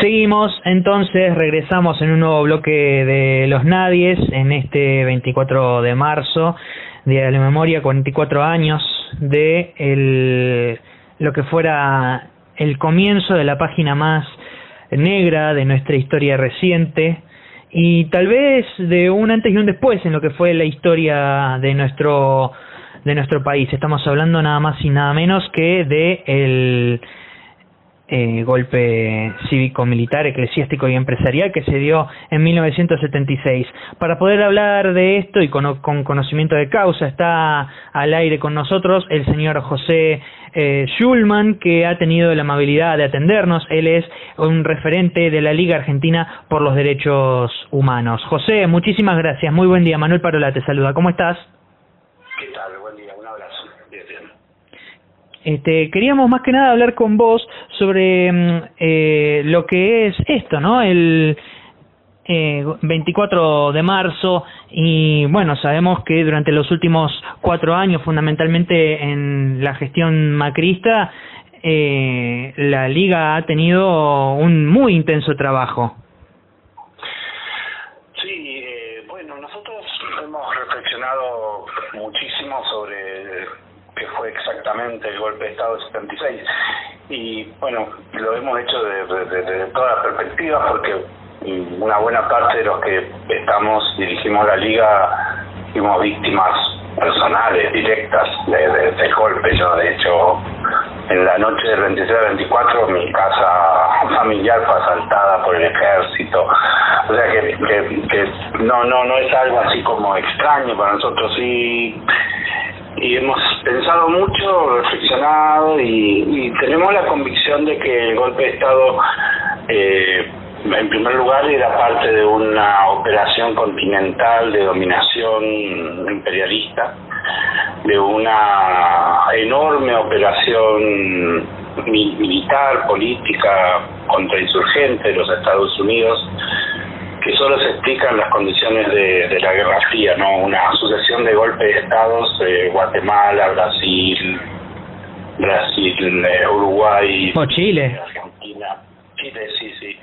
Seguimos, entonces regresamos en un nuevo bloque de Los Nadies en este 24 de marzo, Día de la Memoria, 44 años de el, lo que fuera el comienzo de la página más negra de nuestra historia reciente y tal vez de un antes y un después en lo que fue la historia de nuestro de nuestro país. Estamos hablando nada más y nada menos que de el eh, golpe cívico-militar, eclesiástico y empresarial que se dio en 1976. Para poder hablar de esto y con, conocimiento de causa está al aire con nosotros el señor José eh, Schulman, que ha tenido la amabilidad de atendernos. Él es un referente de la Liga Argentina por los Derechos Humanos. José, muchísimas gracias. Muy buen día. Manuel Parola te saluda. ¿Cómo estás? ¿Qué tal? Buen día. Un abrazo. Este, queríamos más que nada hablar con vos sobre mm, eh, lo que es esto, ¿no? El eh, 24 de marzo y bueno, sabemos que durante los últimos cuatro años, fundamentalmente en la gestión macrista, eh, la liga ha tenido un muy intenso trabajo. Sí, eh, bueno, nosotros hemos reflexionado muchísimo sobre qué fue el golpe de Estado de 76 y bueno, lo hemos hecho desde de, todas las perspectivas porque una buena parte de los que estamos, dirigimos la liga, fuimos víctimas personales, directas de, de, del golpe. Yo, de hecho, en la noche del 26 al 24 mi casa familiar fue asaltada por el ejército. O sea que, que, que no, no, no es algo así como extraño para nosotros. Y y hemos pensado mucho, reflexionado y, tenemos la convicción de que el golpe de Estado, eh, en primer lugar, era parte de una operación continental de dominación imperialista, de una enorme operación militar, política contra insurgentes de los Estados Unidos que solo se explican las condiciones de, de la ¿no? Una sucesión de golpes de estados, eh, Guatemala, Brasil, Brasil, eh, Uruguay, o Chile. Argentina, Chile, sí, sí.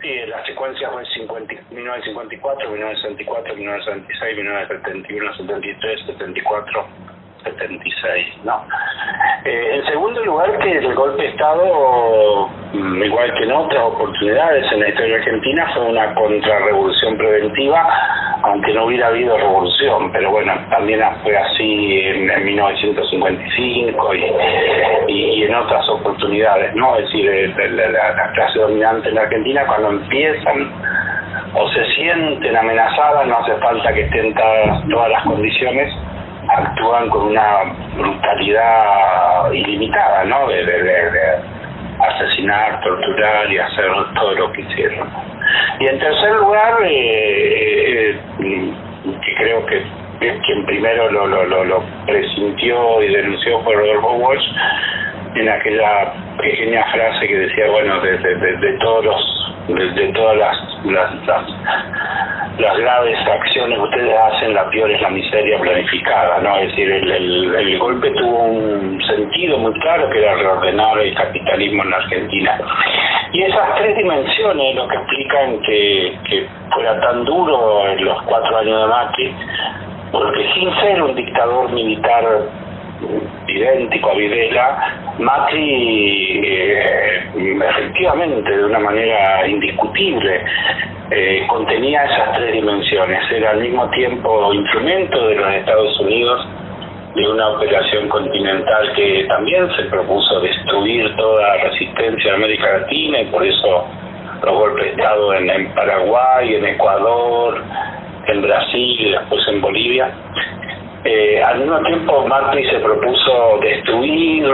Sí, la secuencia fue 50, 1954, 1964, 1966, 1971, 73, 74, 76, ¿no? Eh, en segundo lugar, que el golpe de Estado, igual que en otras oportunidades en la historia argentina, fue una contrarrevolución preventiva, aunque no hubiera habido revolución, pero bueno, también fue así en, en 1955 y, y, y, en otras oportunidades, ¿no? Es decir, la, la, la clase dominante en la Argentina, cuando empiezan o se sienten amenazadas, no hace falta que estén todas, todas las condiciones actúan con una brutalidad ilimitada, ¿no? De, de, de, de, asesinar, torturar y hacer todo lo que hicieron. Y en tercer lugar, eh, eh, que creo que quien primero lo, lo, lo, presintió y denunció fue Rodolfo Walsh, en aquella pequeña frase que decía, bueno, de, de, todos los, de, todas las, las, las, las graves acciones que ustedes hacen, la peor es la miseria planificada, ¿no? Es decir, el, el, el golpe tuvo un sentido muy claro que era reordenar el capitalismo en la Argentina. Esas tres dimensiones lo que explican que, que fuera tan duro en los cuatro años de Macri, porque sin ser un dictador militar idéntico a Videla, Macri eh, efectivamente de una manera indiscutible eh, contenía esas tres dimensiones, era al mismo tiempo instrumento de los Estados Unidos de una operación continental que también se propuso destruir toda resistencia en América Latina y por eso los golpes de Estado en, en Paraguay, en Ecuador, en Brasil y después en Bolivia. Eh, al mismo tiempo Macri se propuso destruir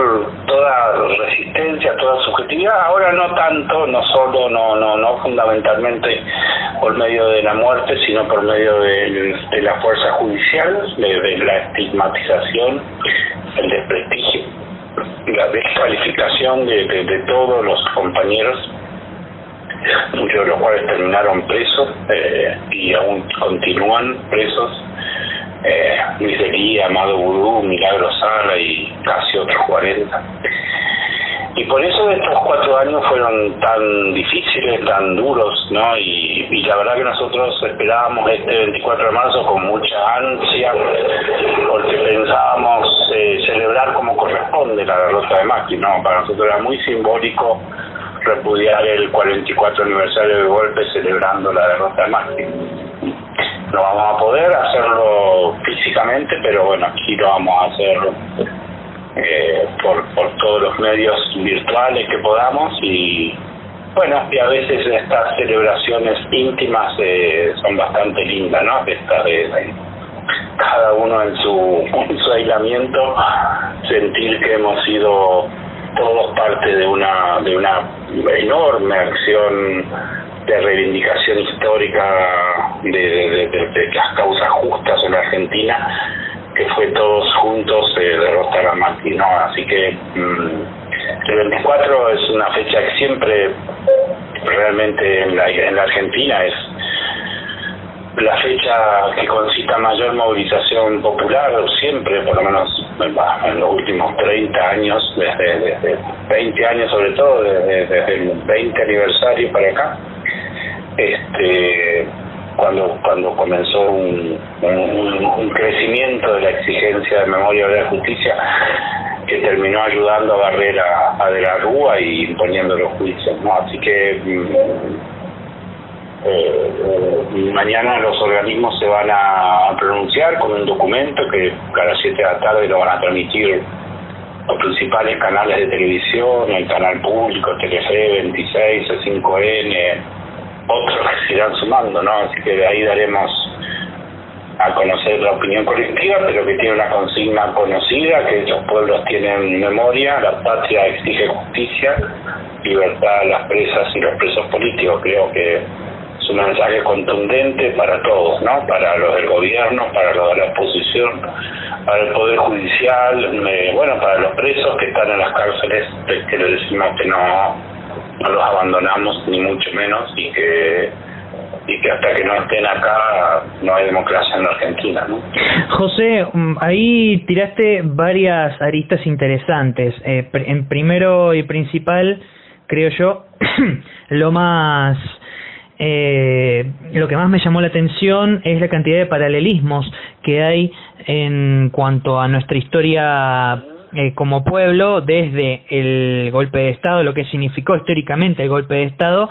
toda resistencia, toda subjetividad, ahora no tanto, no solo, no, no, no fundamentalmente por medio de la muerte, sino por medio de, de la fuerza judicial, de, de la estigmatización, el desprestigio, la descalificación de, de, todos los compañeros muchos de los cuales terminaron presos eh, y aún continúan presos eh, Luis Amado Vudú, Milagro Sala y casi otros 40. y por eso estos cuatro años fueron tan difíciles, tan duros, ¿no? Y, la verdad que nosotros esperábamos este 24 de marzo con mucha ansia, porque pensábamos corresponde la derrota de Macri, ¿no? Para nosotros era muy simbólico repudiar el 44 aniversario del golpe celebrando la derrota de Macri. No vamos a poder hacerlo físicamente, pero bueno, aquí lo vamos a hacer eh, por, por todos los medios virtuales que podamos y bueno, y a veces estas celebraciones íntimas eh, son bastante lindas, ¿no? Esta de, cada uno en su, en su aislamiento, sentir que hemos sido todos parte de una, de una enorme acción de reivindicación histórica de, de, las causas justas en Argentina que fue todos juntos eh, derrotar a Macri. Así que mm, el 24 es una fecha que siempre realmente en la, en la Argentina es la fecha que concita mayor movilización popular siempre, por lo menos en los últimos 30 años, desde, desde 20 años sobre todo, desde, el 20 aniversario para acá. Este, cuando cuando comenzó un, un, crecimiento de la exigencia de memoria de la justicia que terminó ayudando a barrer a, De la Rúa y imponiendo los juicios. ¿no? Así que mm, eh, eh, mañana los organismos se van a pronunciar con un documento que a las 7 de la tarde lo van a transmitir los principales canales de televisión, el canal público, Telefe 26, C5N, otros que se irán sumando, ¿no? Así que de ahí daremos a conocer la opinión colectiva, pero que tiene una consigna conocida, que los pueblos tienen memoria, la patria exige justicia, libertad a las presas y los presos políticos. Creo que es un mensaje contundente para todos, ¿no? Para los del gobierno, para los de la oposición, para el Poder Judicial, bueno, para los presos que están en las cárceles, que les decimos que no no los abandonamos ni mucho menos y que y que hasta que no estén acá no hay democracia en la Argentina. ¿no? José, mm, ahí tiraste varias aristas interesantes. Eh, en primero y principal, creo yo, lo más eh, lo que más me llamó la atención es la cantidad de paralelismos que hay en cuanto a nuestra historia eh, como pueblo desde el golpe de Estado, lo que significó históricamente el golpe de Estado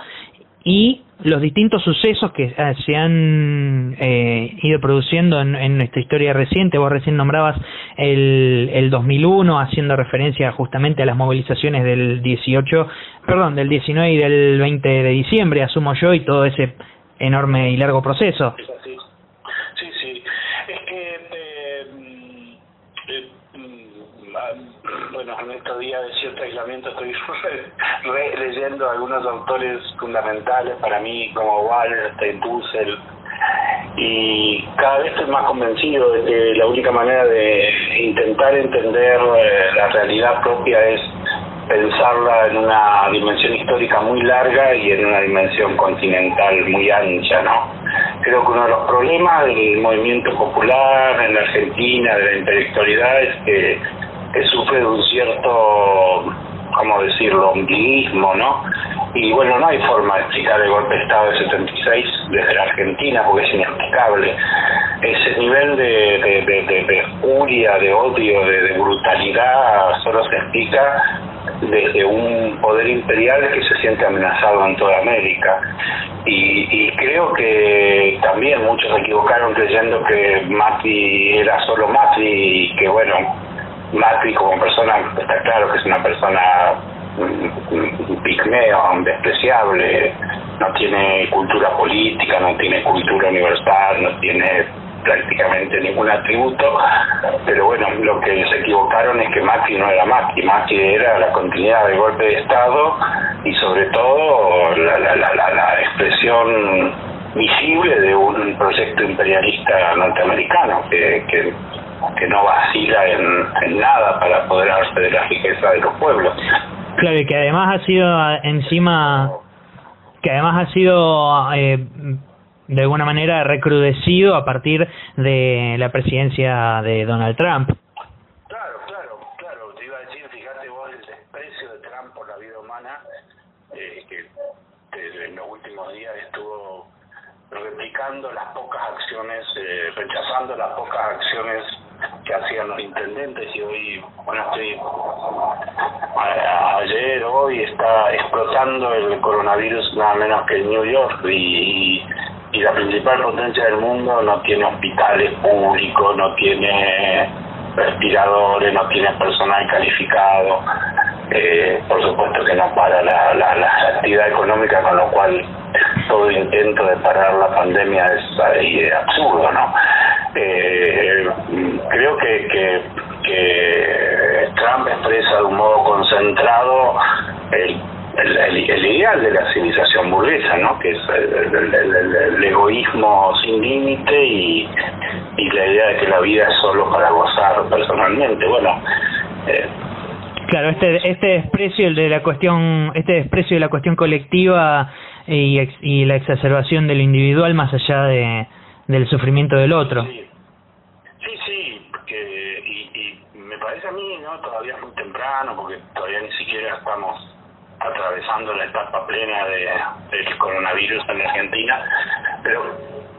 y los distintos sucesos que eh, se han eh, ido produciendo en, nuestra historia reciente. Vos recién nombrabas el, el 2001 haciendo referencia justamente a las movilizaciones del 18, perdón, del 19 y del 20 de diciembre, asumo yo, y todo ese enorme y largo proceso. bueno, en estos días de cierto estoy leyendo algunos autores fundamentales para mí, como Wallerstein, Dussel, y cada vez estoy más convencido de que la única manera de intentar entender eh, la realidad propia es pensarla en una dimensión histórica muy larga y en una dimensión continental muy ancha, ¿no? Creo que uno de los problemas del movimiento popular en la Argentina, de la intelectualidad, es que que sufre de un cierto, ¿cómo decirlo?, ombliguismo, ¿no? Y bueno, no hay forma de explicar el golpe de Estado de 76 desde la Argentina porque es inexplicable. Ese nivel de, de, de, furia, de odio, de, brutalidad solo se explica desde un poder imperial que se siente amenazado en toda América. Y, y creo que también muchos se equivocaron creyendo que Mati era solo Mati y que bueno, Macri como persona, está claro que es una persona pigmeo, despreciable, no tiene cultura política, no tiene cultura universal, no tiene prácticamente ningún atributo, pero bueno, lo que se equivocaron es que Macri no era Macri, Macri era la continuidad del golpe de Estado y sobre todo la, la, la, la expresión visible de un proyecto imperialista norteamericano que, que que no vacila en, nada para apoderarse de la riqueza de los pueblos. Claro, y que además ha sido encima, que además ha sido eh, de alguna manera recrudecido a partir de la presidencia de Donald Trump. Claro, claro, claro. Te iba a decir, fíjate vos el desprecio de Trump por la vida humana, eh, que en los últimos días estuvo replicando las pocas acciones, eh, rechazando las pocas acciones que hacían los intendentes y hoy, bueno, estoy ayer, hoy está explotando el coronavirus nada menos que en New York y, y la principal potencia del mundo no tiene hospitales públicos, no tiene respiradores, no tiene personal calificado, eh, por supuesto que no para la, la, la actividad económica, con lo cual todo intento de parar la pandemia es, absurdo, ¿no? Eh, creo que, que, Trump expresa de un modo concentrado el, el, el, ideal de la civilización burguesa, ¿no? Que es el, egoísmo sin límite y, y la idea de que la vida es solo para gozar personalmente. Bueno, eh, Claro, este este desprecio de la cuestión este desprecio de la cuestión colectiva y, y la exacerbación de lo individual más allá de del sufrimiento del otro. Sí, sí, sí porque, y, y me parece a mí no todavía es muy temprano porque todavía ni siquiera estamos atravesando la etapa plena de, del coronavirus en Argentina, pero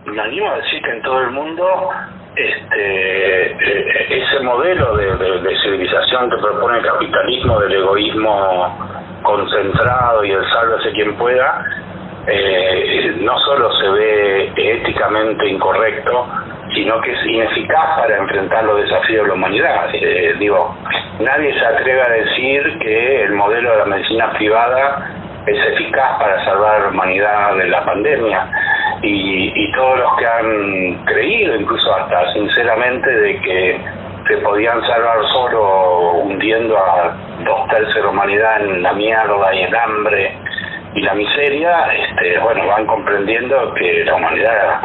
me animo a decir que en todo el mundo este eh, ese modelo de, de, civilización que propone el capitalismo del egoísmo concentrado y el sálvese quien pueda eh, no solo se ve éticamente incorrecto sino que es ineficaz para enfrentar los desafíos de la humanidad. Eh, digo nadie se atreve a decir que el modelo de la medicina privada es eficaz para salvar a la humanidad de la pandemia. Y, y todos los que han creído, incluso hasta sinceramente, de que se podían salvar solo hundiendo a dos tercios de la humanidad en la mierda y el hambre y la miseria, este, bueno, van comprendiendo que la humanidad,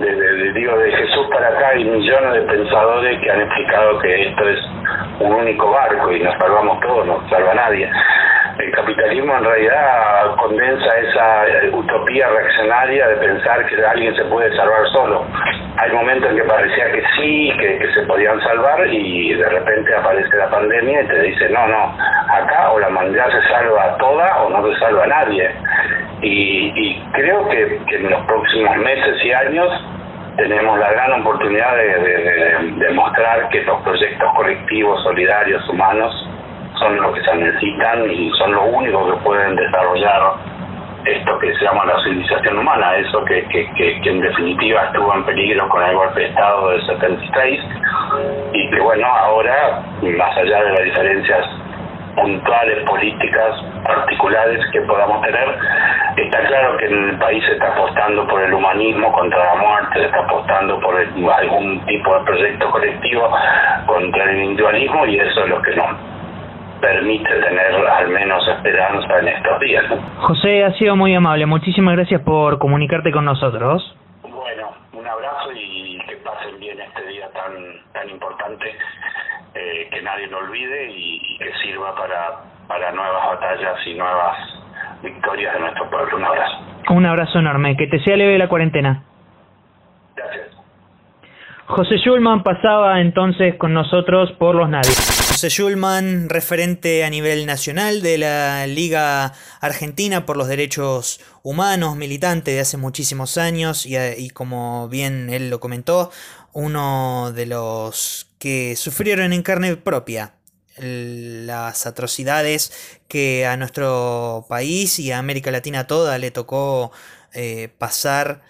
de, digo, de Jesús para acá hay millones de pensadores que han explicado que esto es un único barco y nos salvamos todos, no salva nadie el capitalismo en realidad condensa esa utopía reaccionaria de pensar que alguien se puede salvar solo. Hay momentos en que parecía que sí, que, se podían salvar y de repente aparece la pandemia y te dice, no, no, acá o la humanidad se salva toda o no se salva a nadie. Y, creo que, en los próximos meses y años tenemos la gran oportunidad de, de demostrar que los proyectos colectivos, solidarios, humanos, son los que se necesitan y son los únicos que pueden desarrollar esto que se llama la civilización humana, eso que, que, que, en definitiva estuvo en peligro con el golpe de Estado del 76 y que bueno, ahora, más allá de las diferencias puntuales, políticas, particulares que podamos tener, está claro que en el país se está apostando por el humanismo contra la muerte, se está apostando por algún tipo de proyecto colectivo contra el individualismo y eso es lo que nos permite tener al menos esperanza en estos días. José, ha sido muy amable. Muchísimas gracias por comunicarte con nosotros. Bueno, un abrazo y que pasen bien este día tan tan importante, que nadie lo olvide y, que sirva para, para nuevas batallas y nuevas victorias de nuestro pueblo. Un abrazo. Un abrazo enorme. Que te sea leve la cuarentena. Gracias. José Schulman pasaba entonces con nosotros por los nadies. José Schulman, referente a nivel nacional de la Liga Argentina por los Derechos Humanos, militante de hace muchísimos años y, como bien él lo comentó, uno de los que sufrieron en carne propia las atrocidades que a nuestro país y a América Latina toda le tocó eh, pasar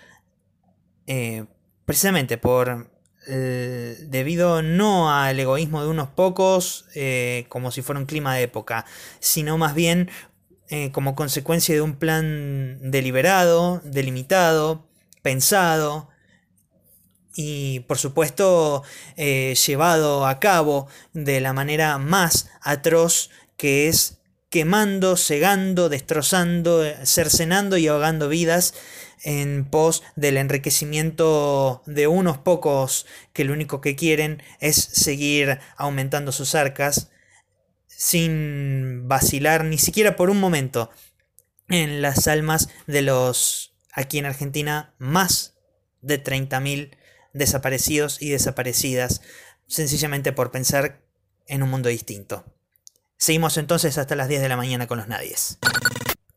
eh, precisamente por debido no al egoísmo de unos pocos, eh, como si fuera un clima de época, sino más bien como consecuencia de un plan deliberado, delimitado, pensado y por supuesto llevado a cabo de la manera más atroz que es quemando, cegando, destrozando, cercenando y ahogando vidas en pos del enriquecimiento de unos pocos que lo único que quieren es seguir aumentando sus arcas sin vacilar ni siquiera por un momento en las almas de los aquí en Argentina más de 30.000 desaparecidos y desaparecidas sencillamente por pensar en un mundo distinto. Seguimos entonces hasta las 10 de la mañana con los nadies.